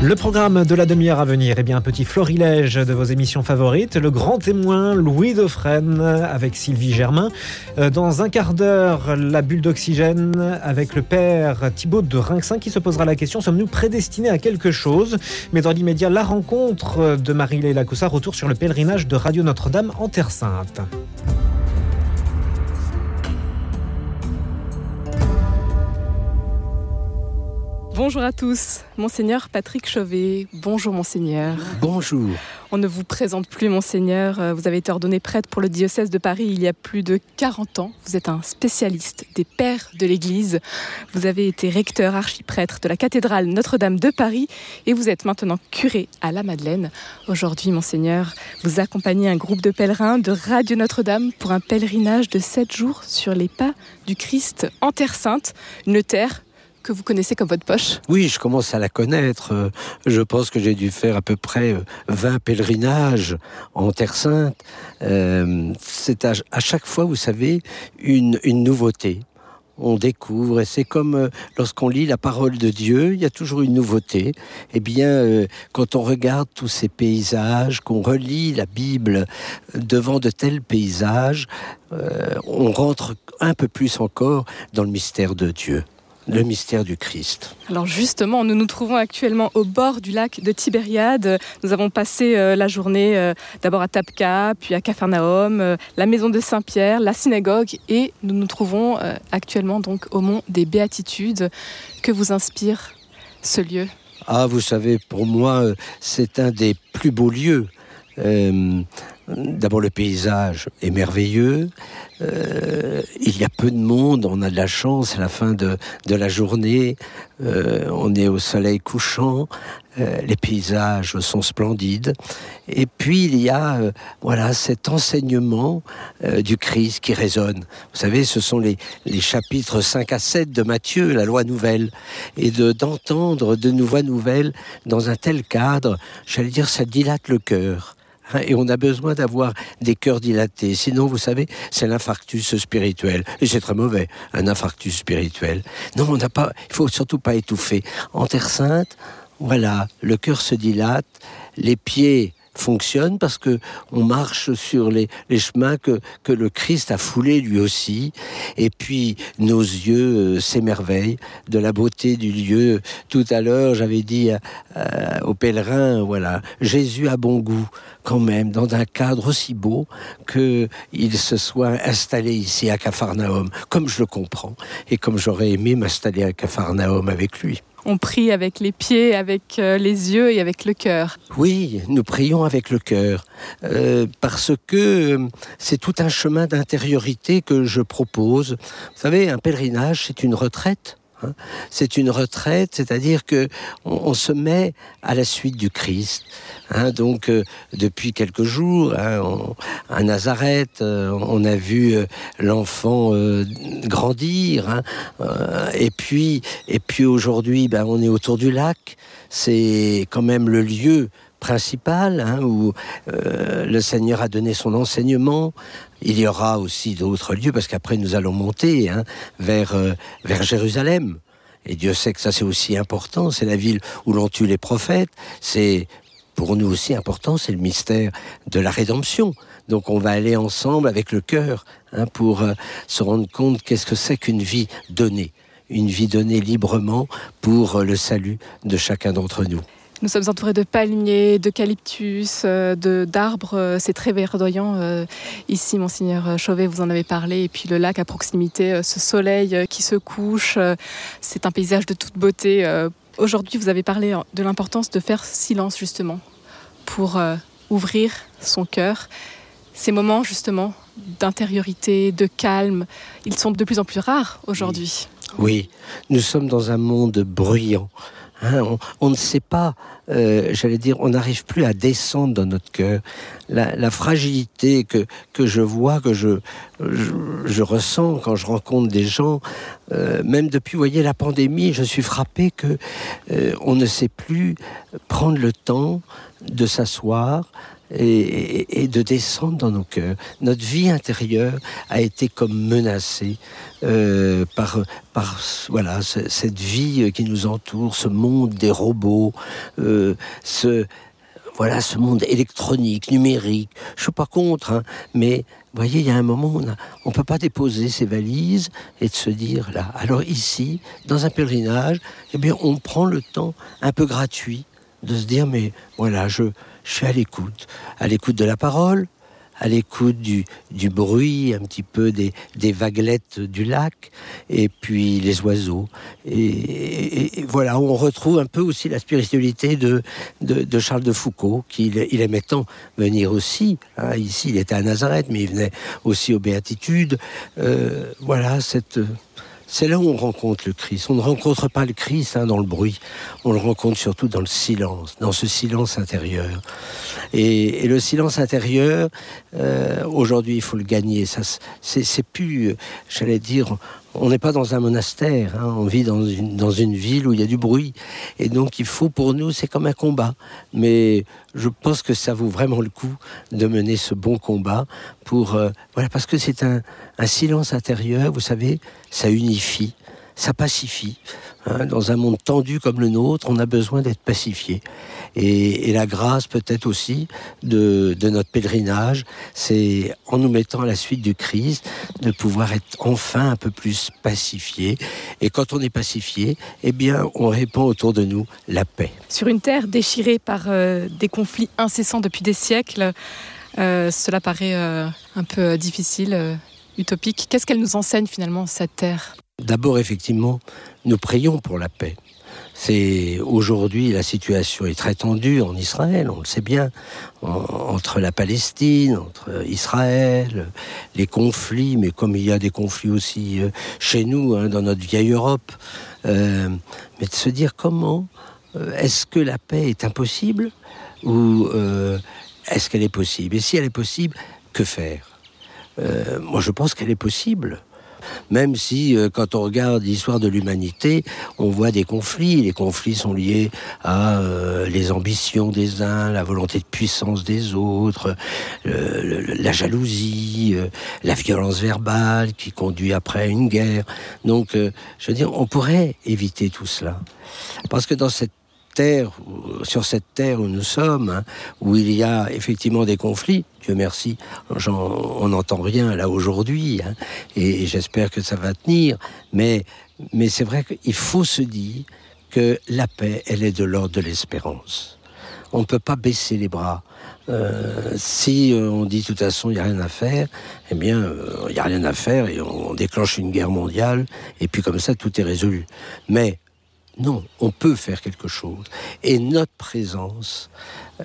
Le programme de la demi-heure à venir, eh bien, un petit florilège de vos émissions favorites. Le grand témoin Louis Dauphren avec Sylvie Germain. Euh, dans un quart d'heure, la bulle d'oxygène avec le père Thibaut de Rinxin qui se posera la question sommes-nous prédestinés à quelque chose? Mais dans l'immédiat, la rencontre de Marie-Léla Coussa, retour sur le pèlerinage de Radio Notre-Dame en Terre Sainte. Bonjour à tous, Monseigneur Patrick Chauvet. Bonjour Monseigneur. Bonjour. On ne vous présente plus Monseigneur. Euh, vous avez été ordonné prêtre pour le diocèse de Paris il y a plus de 40 ans. Vous êtes un spécialiste des pères de l'Église. Vous avez été recteur archiprêtre de la cathédrale Notre-Dame de Paris et vous êtes maintenant curé à la Madeleine. Aujourd'hui Monseigneur, vous accompagnez un groupe de pèlerins de Radio Notre-Dame pour un pèlerinage de 7 jours sur les pas du Christ en Terre Sainte, une terre que vous connaissez comme votre poche Oui, je commence à la connaître. Euh, je pense que j'ai dû faire à peu près 20 euh, pèlerinages en Terre Sainte. Euh, c'est à, chaque fois, vous savez, une, nouveauté on découvre, et c'est comme lorsqu'on lit la parole de Dieu, il y a toujours une nouveauté. Eh bien, quand on regarde tous ces paysages, qu'on relit la Bible devant de tels paysages, on rentre un peu plus encore dans le mystère de Dieu le mystère du Christ. Alors justement, nous nous trouvons actuellement au bord du lac de Tibériade. Nous avons passé euh, la journée euh, d'abord à Tapka, puis à Capharnaüm, euh, la maison de Saint-Pierre, la synagogue, et nous nous trouvons actuellement donc au mont des Béatitudes. Que vous inspire ce lieu? Ah, vous savez, pour moi, c'est un des plus beaux lieux. D'abord, le paysage est merveilleux. Euh, il y a peu de monde, on a de la chance à la fin de, la journée, euh, on est au soleil couchant, euh, les paysages sont splendides. Et puis il y a voilà cet enseignement du Christ qui résonne. Vous savez, ce sont les, les, chapitres 5 à 7 de Matthieu, la loi nouvelle. Et d'entendre de, de nouvelles nouvelles dans un tel cadre, j'allais dire, ça dilate le cœur. Et on a besoin d'avoir des cœurs dilatés. Sinon, vous savez, c'est l'infarctus spirituel. Et c'est très mauvais, un infarctus spirituel. Non, on n'a pas, il faut surtout pas étouffer. En Terre Sainte, voilà, le cœur se dilate, les pieds fonctionne parce que on marche sur les, chemins que, que le Christ a foulés lui aussi. Et puis nos yeux euh, s'émerveillent de la beauté du lieu. Tout à l'heure, j'avais dit aux pèlerins, voilà, Jésus a bon goût quand même dans un cadre aussi beau que il se soit installé ici à Capharnaüm, comme je le comprends et comme j'aurais aimé m'installer à Capharnaüm avec lui on prie avec les pieds, avec euh, les yeux et avec le cœur. Oui, nous prions avec le cœur, euh, parce que euh, c'est tout un chemin d'intériorité que je propose. Vous savez, un pèlerinage, c'est une retraite. Hein. C'est une retraite, c'est-à-dire que on, se met à la suite du Christ. Hein. donc euh, depuis quelques jours, hein, à Nazareth, euh, on a vu euh, l'enfant grandir, et puis et puis aujourd'hui, ben, on est autour du lac. C'est quand même le lieu principal, hein, où le Seigneur a donné son enseignement. Il y aura aussi d'autres lieux, parce qu'après nous allons monter hein, vers, vers Jérusalem. Et Dieu sait que ça c'est aussi important, c'est la ville où l'on tue les prophètes, c'est pour nous aussi important, c'est le mystère de la rédemption. Donc on va aller ensemble avec le cœur hein, pour euh, se rendre compte qu'est-ce que c'est qu'une vie donnée, une vie donnée librement pour le salut de chacun d'entre nous. Nous sommes entourés de palmiers, d'eucalyptus, euh, d'arbres. Euh, c'est très verdoyant euh, ici, Monseigneur Chauvet, vous en avez parlé. Et puis le lac à proximité, ce soleil qui se couche, c'est un paysage de toute beauté. Aujourd'hui, vous avez parlé de l'importance de faire silence, justement, pour ouvrir son cœur. Ces moments, justement, d'intériorité, de calme, ils sont de plus en plus rares aujourd'hui. Oui, nous sommes dans un monde bruyant. Hein, on, ne sait pas, euh, j'allais dire, on n'arrive plus à descendre dans notre cœur. La, fragilité que, que je vois, que je, je, ressens quand je rencontre des gens, euh, même depuis, voyez, la pandémie, je suis frappé que euh, on ne sait plus prendre le temps de s'asseoir, et, de descendre dans nos cœurs. Notre vie intérieure a été comme menacée euh, par, par voilà, cette vie qui nous entoure, ce monde des robots, euh, ce, voilà, ce monde électronique, numérique. Je suis pas contre, hein, mais vous voyez, il y a un moment où on ne peut pas déposer ses valises et de se dire là. Alors ici, dans un pèlerinage, eh bien, on prend le temps un peu gratuit de se dire mais voilà, je, je suis à l'écoute, à l'écoute de la parole, à l'écoute du, du, bruit, un petit peu des, des, vaguelettes du lac, et puis les oiseaux. Et, voilà, on retrouve un peu aussi la spiritualité de, de, Charles de Foucault, qui il aimait tant venir aussi. Hein, ici, il était à Nazareth, mais il venait aussi aux Béatitudes. Euh, voilà, cette c'est là où on rencontre le Christ. On ne rencontre pas le Christ hein, dans le bruit, on le rencontre surtout dans le silence, dans ce silence intérieur. Et, le silence intérieur, euh, aujourd'hui, il faut le gagner. Ça, c'est plus, j'allais dire, on n'est pas dans un monastère, hein. on vit dans une, ville où il y a du bruit. Et donc il faut pour nous, c'est comme un combat. Mais je pense que ça vaut vraiment le coup de mener ce bon combat pour... Euh, voilà, parce que c'est un silence intérieur, vous savez, ça unifie, ça pacifie. Hein, dans un monde tendu comme le nôtre, on a besoin d'être pacifié. Et, la grâce peut-être aussi de, notre pèlerinage, c'est en nous mettant à la suite du Christ, de pouvoir être enfin un peu plus pacifié. Et quand on est pacifié, eh bien, on répand autour de nous la paix. Sur une terre déchirée par euh, des conflits incessants depuis des siècles, euh, cela paraît euh, un peu difficile, utopique. Qu'est-ce qu'elle nous enseigne finalement, cette terre? D'abord, effectivement, nous prions pour la paix. C'est aujourd'hui la situation est très tendue en Israël, on le sait bien, entre la Palestine, entre Israël, les conflits, mais comme il y a des conflits aussi euh, chez nous, hein, dans notre vieille Europe, euh, mais de se dire comment euh, est-ce que la paix est impossible ou est-ce qu'elle est possible? Et si elle est possible, que faire? Moi, je pense qu'elle est possible même si euh, quand on regarde l'histoire de l'humanité, on voit des conflits. Les conflits sont liés à euh, les ambitions des uns, la volonté de puissance des autres, la jalousie, euh, la violence verbale qui conduit après à une guerre. Donc, je veux dire, on pourrait éviter tout cela. Parce que dans cette sur cette terre où nous sommes, hein, où il y a effectivement des conflits, Dieu merci, on n'entend rien là aujourd'hui, hein, et, j'espère que ça va tenir, mais, mais c'est vrai qu'il faut se dire que la paix, elle est de l'ordre de l'espérance. On ne peut pas baisser les bras. Euh, si euh, on dit de toute façon il n'y a rien à faire, eh bien euh, il n'y a rien à faire et on déclenche une guerre mondiale et puis comme ça tout est résolu. Mais non, on peut faire quelque chose. Et notre présence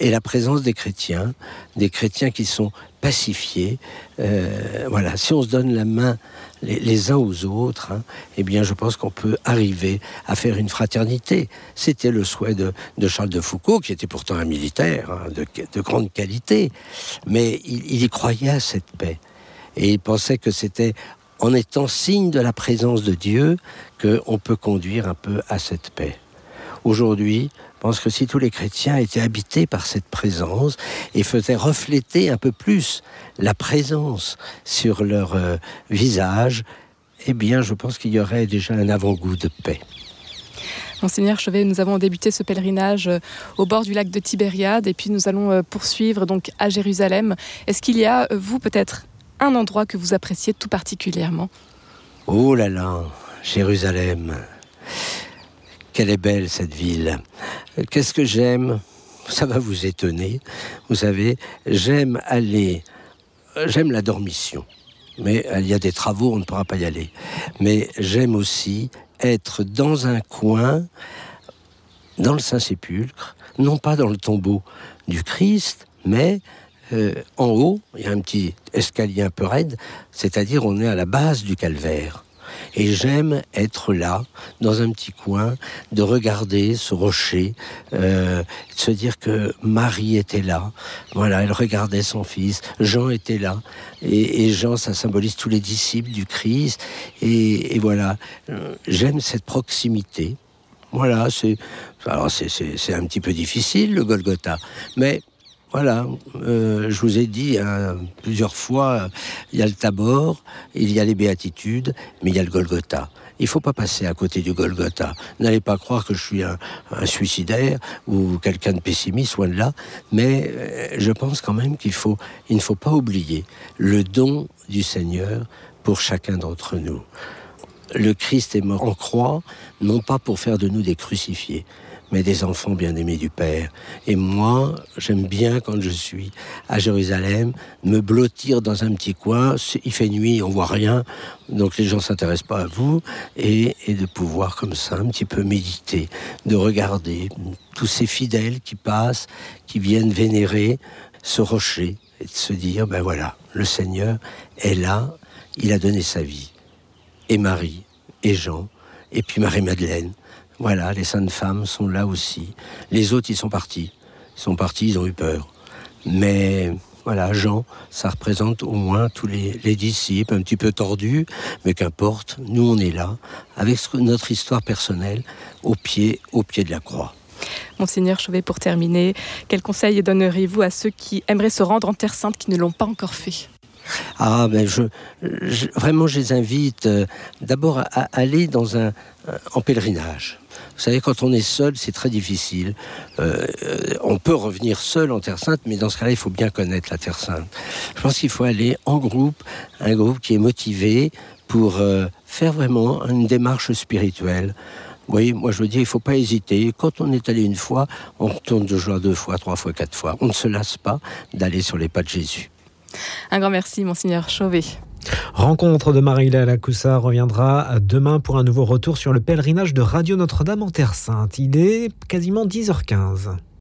est la présence des chrétiens, des chrétiens qui sont pacifiés. Euh, voilà, si on se donne la main les, uns aux autres, hein, eh bien, je pense qu'on peut arriver à faire une fraternité. C'était le souhait de, Charles de Foucault, qui était pourtant un militaire hein, de, grande qualité, mais il y croyait à cette paix. Et il pensait que c'était en étant signe de la présence de Dieu qu'on peut conduire un peu à cette paix. Aujourd'hui, je pense que si tous les chrétiens étaient habités par cette présence et faisaient refléter un peu plus la présence sur leur euh, visage, eh bien, je pense qu'il y aurait déjà un avant-goût de paix. Monseigneur Chevet, nous avons débuté ce pèlerinage euh, au bord du lac de Tibériade et puis nous allons euh, poursuivre donc à Jérusalem. Est-ce qu'il y a, vous peut-être, un endroit que vous appréciez tout particulièrement Oh là là, Jérusalem. Quelle est belle cette ville. Qu'est-ce que j'aime? Ça va vous étonner. Vous savez, j'aime aller, j'aime la dormition. Mais il y a des travaux, on ne pourra pas y aller. Mais j'aime aussi être dans un coin, dans le Saint-Sépulcre, non pas dans le tombeau du Christ, mais euh, en haut, il y a un petit escalier un peu raide, c'est-à-dire on est à la base du calvaire. Et j'aime être là, dans un petit coin, de regarder ce rocher, euh, de se dire que Marie était là. Voilà, elle regardait son fils. Jean était là. Et, Jean, ça symbolise tous les disciples du Christ. Et, voilà, euh, j'aime cette proximité. Voilà, c'est alors c'est un petit peu difficile le Golgotha, mais Voilà, euh, je vous ai dit hein, plusieurs fois, il y a le Tabor, il y a les béatitudes, mais il y a le Golgotha. Il ne faut pas passer à côté du Golgotha. N'allez pas croire que je suis un, suicidaire ou quelqu'un de pessimiste, loin de là. Mais euh, je pense quand même qu'il faut, il ne faut pas oublier le don du Seigneur pour chacun d'entre nous. Le Christ est mort en croix, non pas pour faire de nous des crucifiés, mais des enfants bien-aimés du Père. Et moi, j'aime bien quand je suis à Jérusalem, me blottir dans un petit coin, il fait nuit, on voit rien, donc les gens s'intéressent pas à vous, et, et, de pouvoir comme ça un petit peu méditer, de regarder tous ces fidèles qui passent, qui viennent vénérer ce rocher, et de se dire, ben voilà, le Seigneur est là, il a donné sa vie. Et Marie, et Jean, et puis Marie-Madeleine, voilà, les saintes femmes sont là aussi. Les autres, ils sont partis. Ils sont partis, ils ont eu peur. Mais voilà, Jean, ça représente au moins tous les, disciples, un petit peu tordus, mais qu'importe, nous on est là, avec notre histoire personnelle, au pied, au pied de la croix. Monseigneur Chauvet, pour terminer, quels conseils donneriez-vous à ceux qui aimeraient se rendre en Terre Sainte qui ne l'ont pas encore fait? Ah, ben je, vraiment, je les invite euh, d'abord à, aller dans un, euh, en pèlerinage. Vous savez, quand on est seul, c'est très difficile. Euh, on peut revenir seul en Terre Sainte, mais dans ce cas-là, il faut bien connaître la Terre Sainte. Je pense qu'il faut aller en groupe, un groupe qui est motivé pour faire vraiment une démarche spirituelle. Voyez, moi je veux dire, il ne faut pas hésiter. Quand on est allé une fois, on retourne de joie deux fois, trois fois, quatre fois. On ne se lasse pas d'aller sur les pas de Jésus. Un grand merci, Monseigneur Chauvet. Rencontre de Marie-Hélène Lacoussa reviendra demain pour un nouveau retour sur le pèlerinage de Radio Notre-Dame en Terre Sainte. Il est quasiment 10h15.